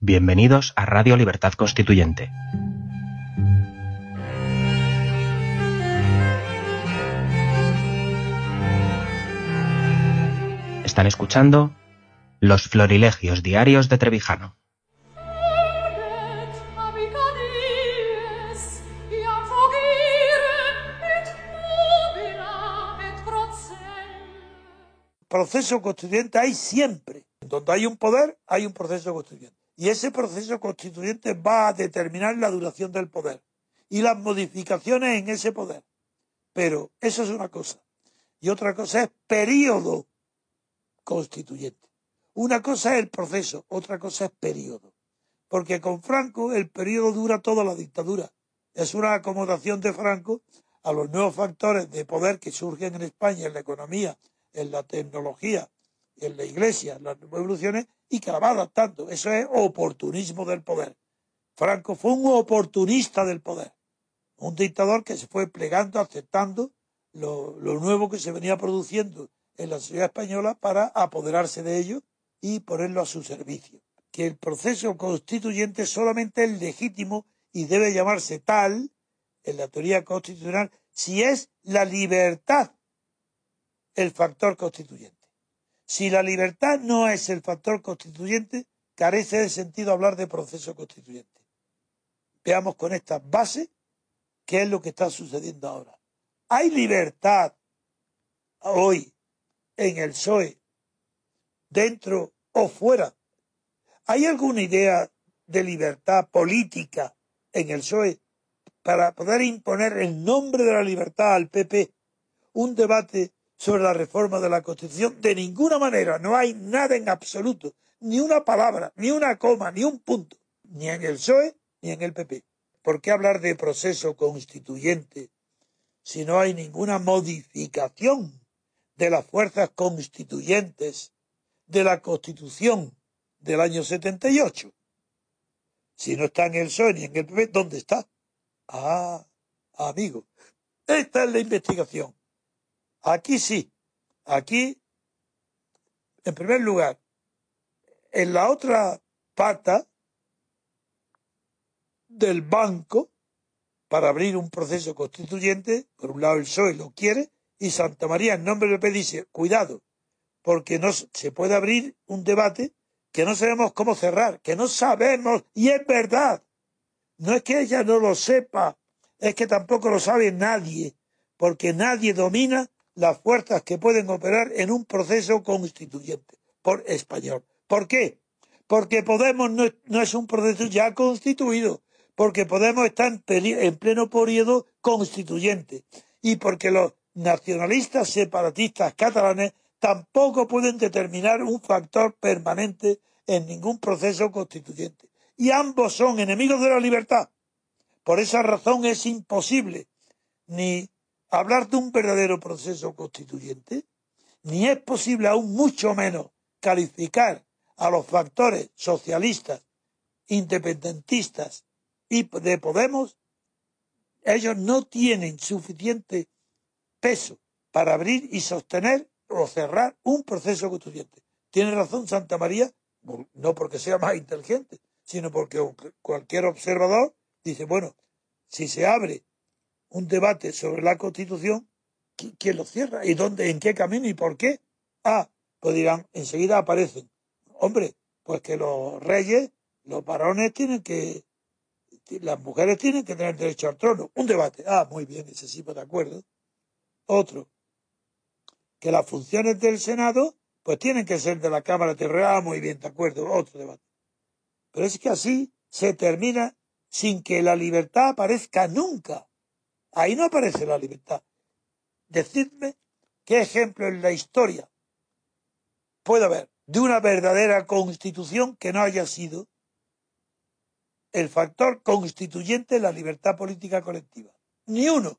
Bienvenidos a Radio Libertad Constituyente. Están escuchando Los Florilegios Diarios de Trevijano. Proceso constituyente hay siempre. Donde hay un poder, hay un proceso constituyente. Y ese proceso constituyente va a determinar la duración del poder y las modificaciones en ese poder. Pero eso es una cosa. Y otra cosa es periodo constituyente. Una cosa es el proceso, otra cosa es periodo. Porque con Franco el periodo dura toda la dictadura. Es una acomodación de Franco a los nuevos factores de poder que surgen en España, en la economía, en la tecnología, en la iglesia, las revoluciones, y que la va adaptando. Eso es oportunismo del poder. Franco fue un oportunista del poder. Un dictador que se fue plegando, aceptando lo nuevo que se venía produciendo en la sociedad española para apoderarse de ello y ponerlo a su servicio. Que el proceso constituyente solamente es legítimo y debe llamarse tal, en la teoría constitucional, si es la libertad el factor constituyente. Si la libertad no es el factor constituyente, carece de sentido hablar de proceso constituyente. Veamos con esta base qué es lo que está sucediendo ahora. ¿Hay libertad hoy en el PSOE, dentro o fuera? ¿Hay alguna idea de libertad política en el PSOE para poder imponer el nombre de la libertad al PP? Un debate sobre la reforma de la Constitución. De ninguna manera, no hay nada en absoluto, ni una palabra, ni una coma, ni un punto, ni en el PSOE ni en el PP. ¿Por qué hablar de proceso constituyente si no hay ninguna modificación de las fuerzas constituyentes de la Constitución del año 78? Si no está en el PSOE ni en el PP, ¿dónde está? Ah, amigo, esta es la investigación. Aquí sí. Aquí, en primer lugar, en la otra pata del banco, para abrir un proceso constituyente, por un lado el PSOE lo quiere, y Santa María en nombre del PP dice, cuidado, porque no se puede abrir un debate que no sabemos cómo cerrar, que no sabemos, y es verdad. No es que ella no lo sepa, es que tampoco lo sabe nadie, porque nadie domina las fuerzas que pueden operar en un proceso constituyente por español. ¿Por qué? Porque Podemos no, es un proceso ya constituido, porque Podemos está en, en pleno periodo constituyente y porque los nacionalistas separatistas catalanes tampoco pueden determinar un factor permanente en ningún proceso constituyente. Y ambos son enemigos de la libertad. Por esa razón es imposible ni hablar de un verdadero proceso constituyente, ni es posible aún mucho menos calificar a los factores socialistas, independentistas y de Podemos, ellos no tienen suficiente peso para abrir y sostener o cerrar un proceso constituyente. Tiene razón Santa María, no porque sea más inteligente, sino porque cualquier observador dice, bueno, si se abre un debate sobre la Constitución, ¿quién lo cierra? ¿Y dónde, en qué camino y por qué? Ah, pues dirán, enseguida aparecen. Hombre, pues que los reyes, los varones tienen que, las mujeres tienen que tener derecho al trono. Un debate. Ah, muy bien, ese sí, pues de acuerdo. Otro, que las funciones del Senado, pues tienen que ser de la Cámara Territorial. Ah, muy bien, de acuerdo. Otro debate. Pero es que así se termina sin que la libertad aparezca nunca. Ahí no aparece la libertad. Decidme qué ejemplo en la historia puede haber de una verdadera constitución que no haya sido el factor constituyente de la libertad política colectiva. Ni uno.